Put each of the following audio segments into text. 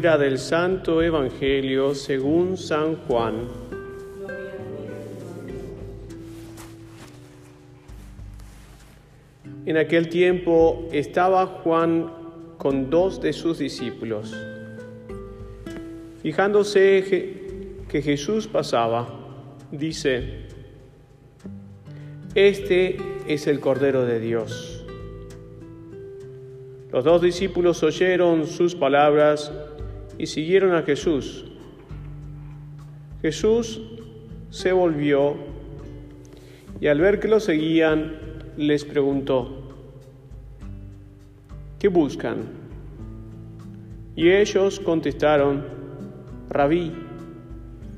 Del Santo Evangelio según San Juan. En aquel tiempo estaba Juan con dos de sus discípulos. Fijándose que Jesús pasaba, dice, Este es el Cordero de Dios. Los dos discípulos oyeron sus palabras y siguieron a Jesús. Jesús se volvió y al ver que lo seguían les preguntó, ¿qué buscan? Y ellos contestaron, Rabí,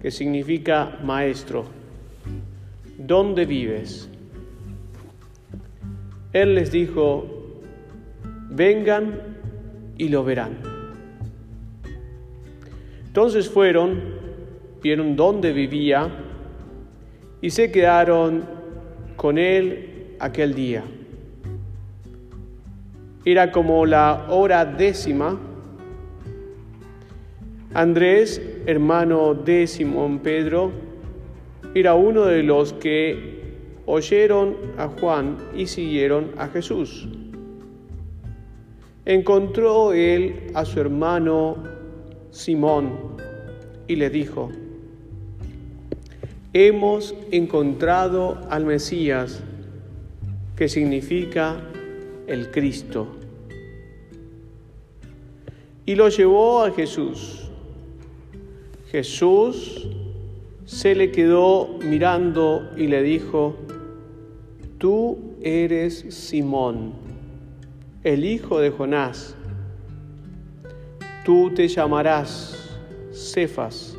que significa maestro, ¿dónde vives? Él les dijo, vengan y lo verán. Entonces fueron, vieron dónde vivía y se quedaron con él aquel día. Era como la hora décima. Andrés, hermano de Simón Pedro, era uno de los que oyeron a Juan y siguieron a Jesús encontró él a su hermano Simón y le dijo, hemos encontrado al Mesías, que significa el Cristo. Y lo llevó a Jesús. Jesús se le quedó mirando y le dijo, tú eres Simón el hijo de Jonás, tú te llamarás Cefas,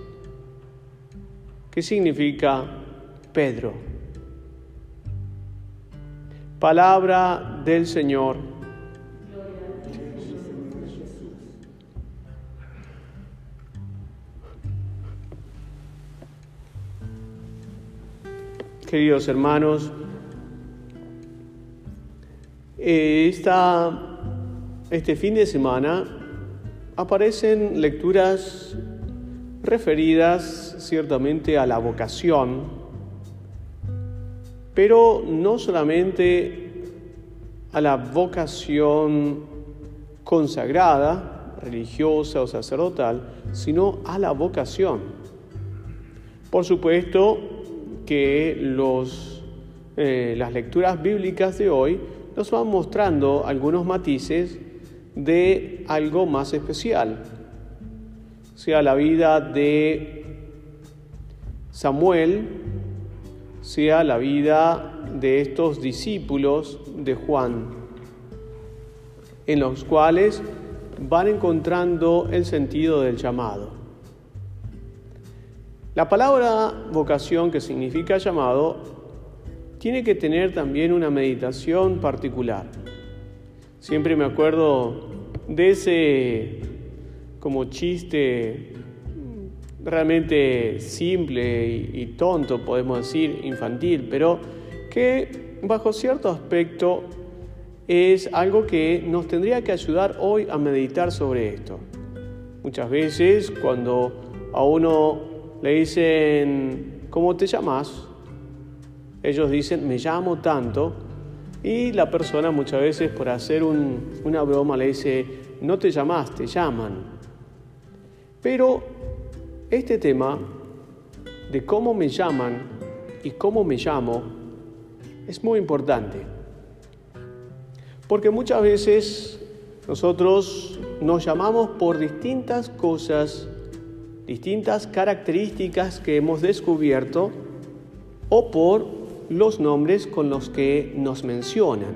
que significa Pedro. Palabra del Señor. Queridos hermanos, eh, este fin de semana aparecen lecturas referidas ciertamente a la vocación, pero no solamente a la vocación consagrada, religiosa o sacerdotal, sino a la vocación. Por supuesto que los, eh, las lecturas bíblicas de hoy nos van mostrando algunos matices de algo más especial, sea la vida de Samuel, sea la vida de estos discípulos de Juan, en los cuales van encontrando el sentido del llamado. La palabra vocación, que significa llamado, tiene que tener también una meditación particular. Siempre me acuerdo de ese como chiste realmente simple y, tonto, podemos decir, infantil, pero que bajo cierto aspecto es algo que nos tendría que ayudar hoy a meditar sobre esto. Muchas veces cuando a uno le dicen, ¿cómo te llamas? Ellos dicen, me llamo tanto, y la persona muchas veces por hacer una broma le dice, no te llamas, te llaman. Pero este tema de cómo me llaman y cómo me llamo es muy importante. Porque muchas veces nosotros nos llamamos por distintas cosas, distintas características que hemos descubierto o por los nombres con los que nos mencionan.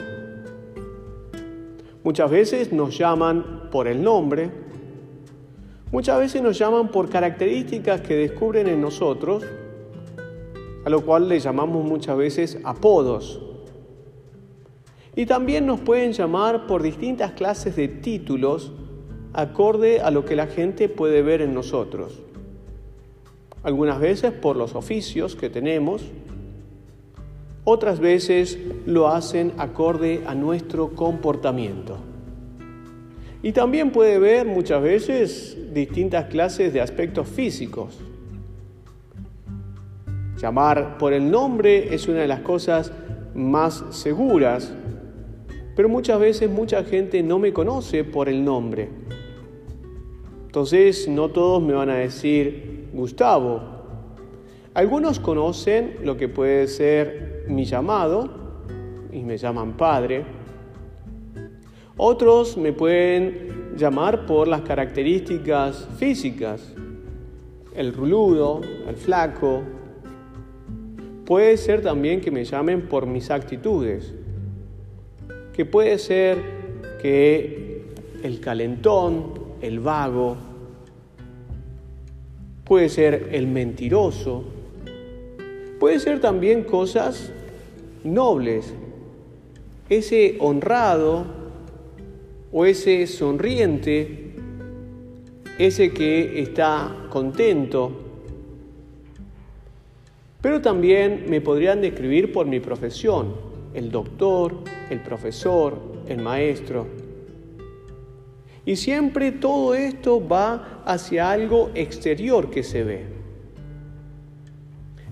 Muchas veces nos llaman por el nombre, muchas veces nos llaman por características que descubren en nosotros, a lo cual le llamamos muchas veces apodos. Y también nos pueden llamar por distintas clases de títulos acorde a lo que la gente puede ver en nosotros. Algunas veces por los oficios que tenemos, otras veces lo hacen acorde a nuestro comportamiento. Y también puede ver muchas veces distintas clases de aspectos físicos. Llamar por el nombre es una de las cosas más seguras, pero muchas veces mucha gente no me conoce por el nombre. Entonces no todos me van a decir Gustavo. Algunos conocen lo que puede ser mi llamado y me llaman padre. Otros me pueden llamar por las características físicas, el ruludo, el flaco, Puede ser también que me llamen por mis actitudes, que puede ser que el calentón, el vago, puede ser el mentiroso, puede ser también cosas nobles, ese honrado o ese sonriente, ese que está contento, pero también me podrían describir por mi profesión, el doctor, el profesor, el maestro. Y siempre todo esto va hacia algo exterior que se ve.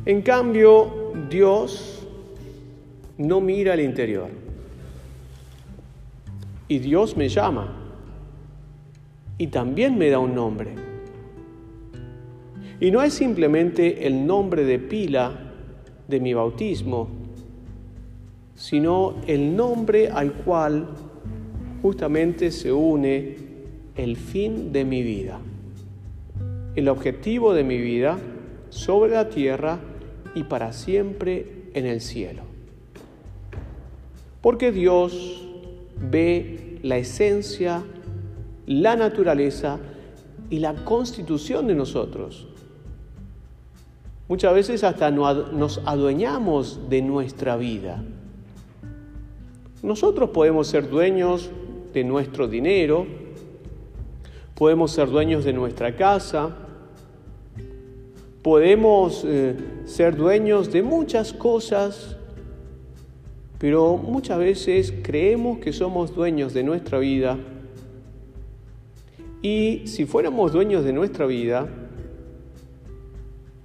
En cambio, Dios no mira al interior. Y Dios me llama. Y también me da un nombre. Y no es simplemente el nombre de pila de mi bautismo, sino el nombre al cual justamente se une el fin de mi vida, el objetivo de mi vida sobre la tierra y para siempre en el cielo. Porque Dios ve la esencia, la naturaleza y la constitución de nosotros Muchas veces hasta nos adueñamos de nuestra vida. Nosotros podemos ser dueños de nuestro dinero, podemos ser dueños de nuestra casa, podemos eh, ser dueños de muchas cosas, pero muchas veces creemos que somos dueños de nuestra vida y si fuéramos dueños de nuestra vida,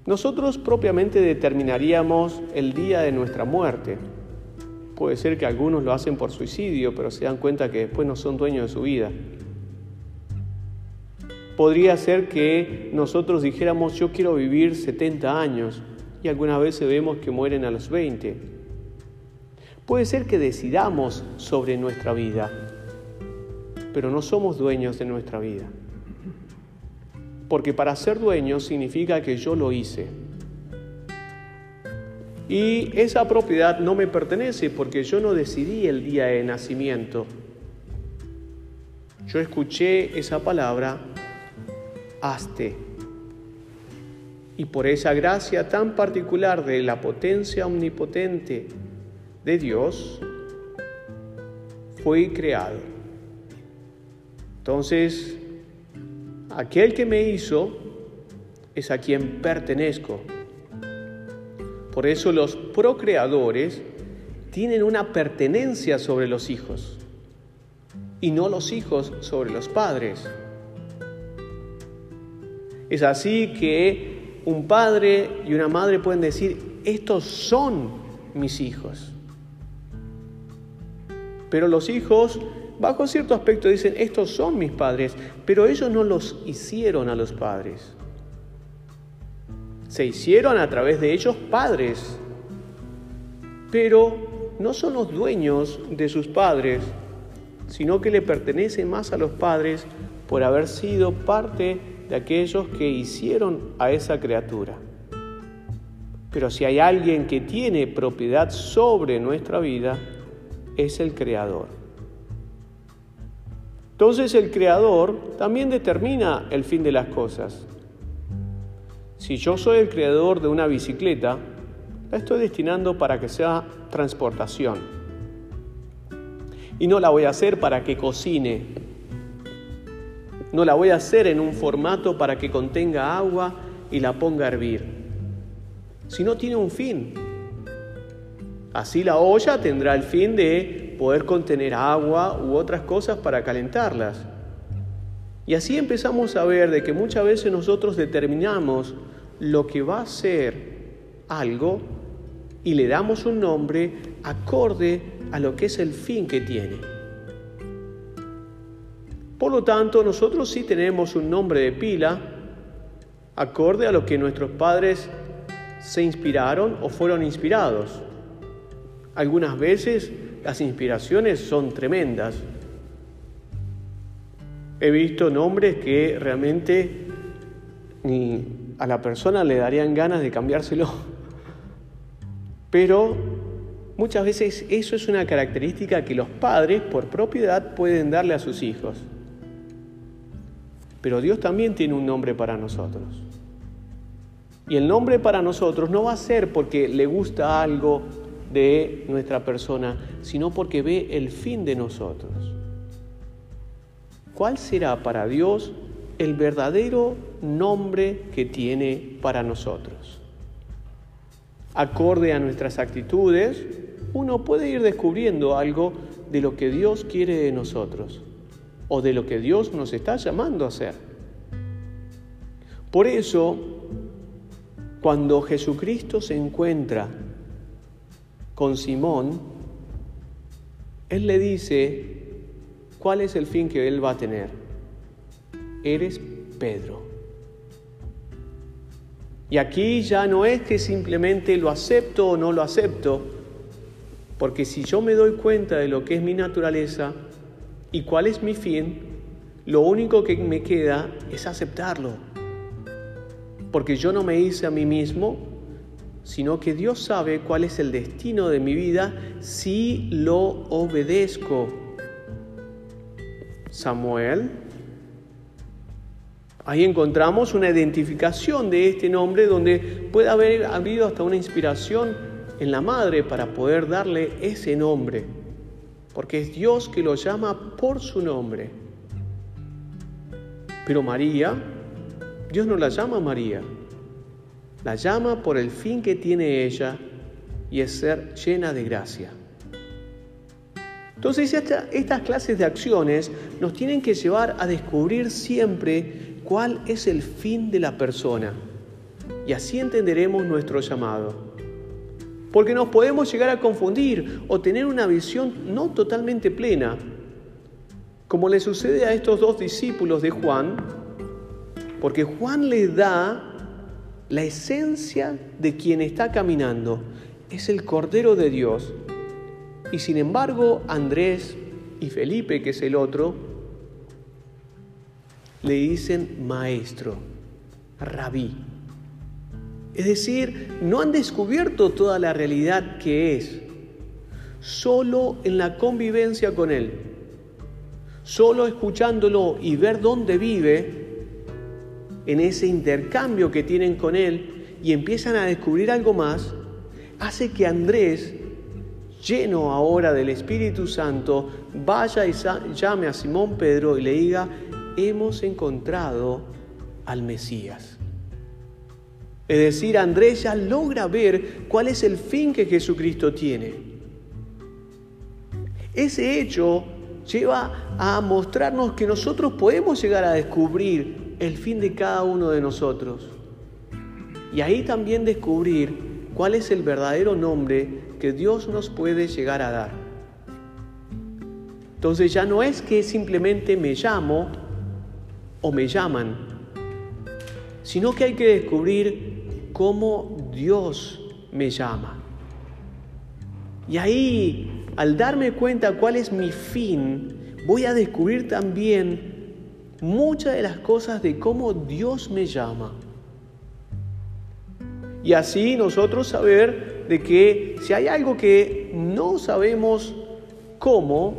nosotros propiamente determinaríamos el día de nuestra muerte. Puede ser que algunos lo hacen por suicidio, pero se dan cuenta que después no son dueños de su vida. Podría ser que nosotros dijéramos yo quiero vivir 70 años y algunas veces vemos que mueren a los 20. Puede ser que decidamos sobre nuestra vida, pero no somos dueños de nuestra vida porque para ser dueño significa que yo lo hice. Y esa propiedad no me pertenece porque yo no decidí el día de nacimiento. Yo escuché esa palabra, Y por esa gracia tan particular de la potencia omnipotente de Dios, fui creado. Entonces, aquel que me hizo es a quien pertenezco. Por eso los procreadores tienen una pertenencia sobre los hijos y no los hijos sobre los padres. Es así que un padre y una madre pueden decir, estos son mis hijos. Pero los hijos bajo cierto aspecto dicen, estos son mis padres, pero ellos no los hicieron a los padres. Se hicieron a través de ellos padres, pero no son los dueños de sus padres, sino que le pertenecen más a los padres por haber sido parte de aquellos que hicieron a esa criatura. Pero si hay alguien que tiene propiedad sobre nuestra vida, es el Creador. Entonces el creador también determina el fin de las cosas. Si yo soy el creador de una bicicleta, la estoy destinando para que sea transportación. Y no la voy a hacer para que cocine. No la voy a hacer en un formato para que contenga agua y la ponga a hervir. Si no tiene un fin. Así la olla tendrá el fin de poder contener agua u otras cosas para calentarlas. Y así empezamos a ver de que muchas veces nosotros determinamos lo que va a ser algo y le damos un nombre acorde a lo que es el fin que tiene. Por lo tanto, nosotros sí tenemos un nombre de pila acorde a lo que nuestros padres se inspiraron o fueron inspirados. Algunas veces las inspiraciones son tremendas, He visto nombres que realmente ni a la persona le darían ganas de cambiárselo. Pero muchas veces eso es una característica que los padres por propiedad pueden darle a sus hijos. Pero Dios también tiene un nombre para nosotros. Y el nombre para nosotros no va a ser porque le gusta algo de nuestra persona, sino porque ve el fin de nosotros. ¿Cuál será para Dios el verdadero nombre que tiene para nosotros? Acorde a nuestras actitudes, uno puede ir descubriendo algo de lo que Dios quiere de nosotros o de lo que Dios nos está llamando a hacer. Por eso, cuando Jesucristo se encuentra con Simón, Él le dice, ¿Cuál es el fin que Él va a tener? Eres Pedro. Y aquí ya no es que simplemente lo acepto o no lo acepto, porque si yo me doy cuenta de lo que es mi naturaleza y cuál es mi fin, lo único que me queda es aceptarlo. Porque yo no me hice a mí mismo, sino que Dios sabe cuál es el destino de mi vida si lo obedezco. Samuel. Ahí encontramos una identificación de este nombre donde puede haber habido hasta una inspiración en la madre para poder darle ese nombre, porque es Dios que lo llama por su nombre. Pero María, Dios no la llama María, la llama por el fin que tiene ella y es ser llena de gracia. Entonces estas clases de acciones nos tienen que llevar a descubrir siempre cuál es el fin de la persona y así entenderemos nuestro llamado. Porque nos podemos llegar a confundir o tener una visión no totalmente plena, como le sucede a estos dos discípulos de Juan, porque Juan le da la esencia de quien está caminando, es el Cordero de Dios y sin embargo, Andrés y Felipe, que es el otro, le dicen maestro, rabí. Es decir, no han descubierto toda la realidad que es, solo en la convivencia con Él, solo escuchándolo y ver dónde vive, en ese intercambio que tienen con Él y empiezan a descubrir algo más, hace que Andrés lleno ahora del Espíritu Santo, vaya y llame a Simón Pedro y le diga, hemos encontrado al Mesías. Es decir, Andrés ya logra ver cuál es el fin que Jesucristo tiene. Ese hecho lleva a mostrarnos que nosotros podemos llegar a descubrir el fin de cada uno de nosotros. Y ahí también descubrir cuál es el verdadero nombre que Dios nos puede llegar a dar. Entonces ya no es que simplemente me llamo o me llaman, sino que hay que descubrir cómo Dios me llama. Y ahí, al darme cuenta cuál es mi fin, voy a descubrir también muchas de las cosas de cómo Dios me llama. Y así nosotros saber de que si hay algo que no sabemos cómo,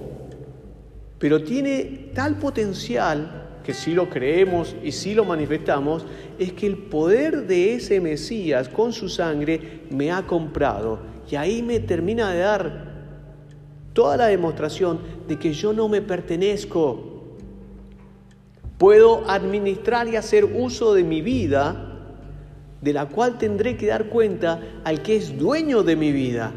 pero tiene tal potencial que si lo creemos y si lo manifestamos, es que el poder de ese Mesías con su sangre me ha comprado. Y ahí me termina de dar toda la demostración de que yo no me pertenezco. Puedo administrar y hacer uso de mi vida de la cual tendré que dar cuenta al que es dueño de mi vida.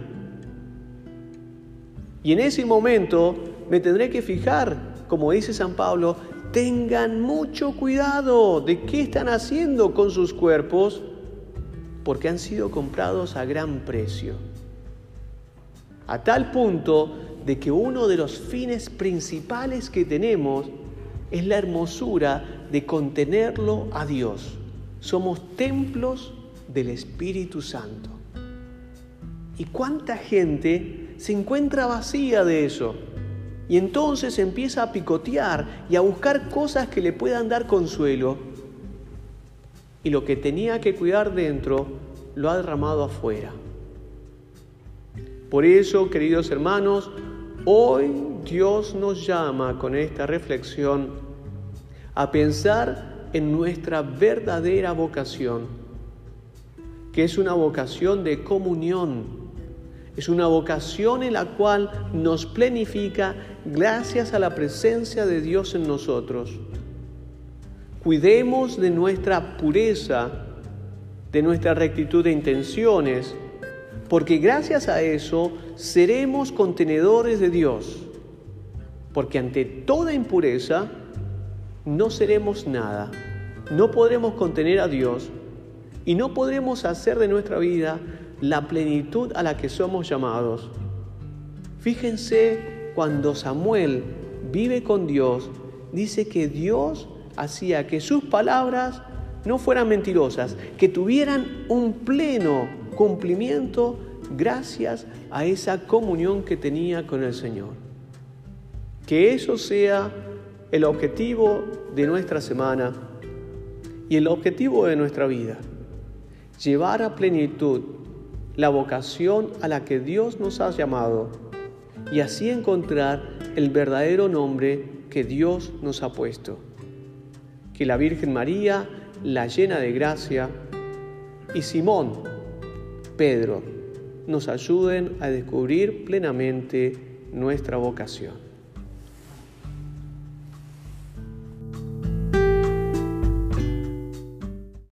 Y en ese momento me tendré que fijar, como dice San Pablo, tengan mucho cuidado de qué están haciendo con sus cuerpos, porque han sido comprados a gran precio. A tal punto de que uno de los fines principales que tenemos es la hermosura de contenerlo a Dios. Somos templos del Espíritu Santo. ¿Y cuánta gente se encuentra vacía de eso? Y entonces empieza a picotear y a buscar cosas que le puedan dar consuelo. Y lo que tenía que cuidar dentro lo ha derramado afuera. Por eso, queridos hermanos, hoy Dios nos llama con esta reflexión a pensar en nuestra verdadera vocación, que es una vocación de comunión es una vocación en la cual nos plenifica gracias a la presencia de Dios en nosotros. Cuidemos de nuestra pureza, de nuestra rectitud de intenciones, porque gracias a eso seremos contenedores de Dios. Porque ante toda impureza no seremos nada, no podremos contener a Dios y no podremos hacer de nuestra vida la plenitud a la que somos llamados. Fíjense cuando Samuel vive con Dios, dice que Dios hacía que sus palabras no fueran mentirosas, que tuvieran un pleno cumplimiento gracias a esa comunión que tenía con el Señor. Que eso sea el objetivo de nuestra semana y el objetivo de nuestra vida. Llevar a plenitud la vocación a la que Dios nos ha llamado y así encontrar el verdadero nombre que Dios nos ha puesto. Que la Virgen María, la llena de gracia, y Simón, Pedro, nos ayuden a descubrir plenamente nuestra vocación.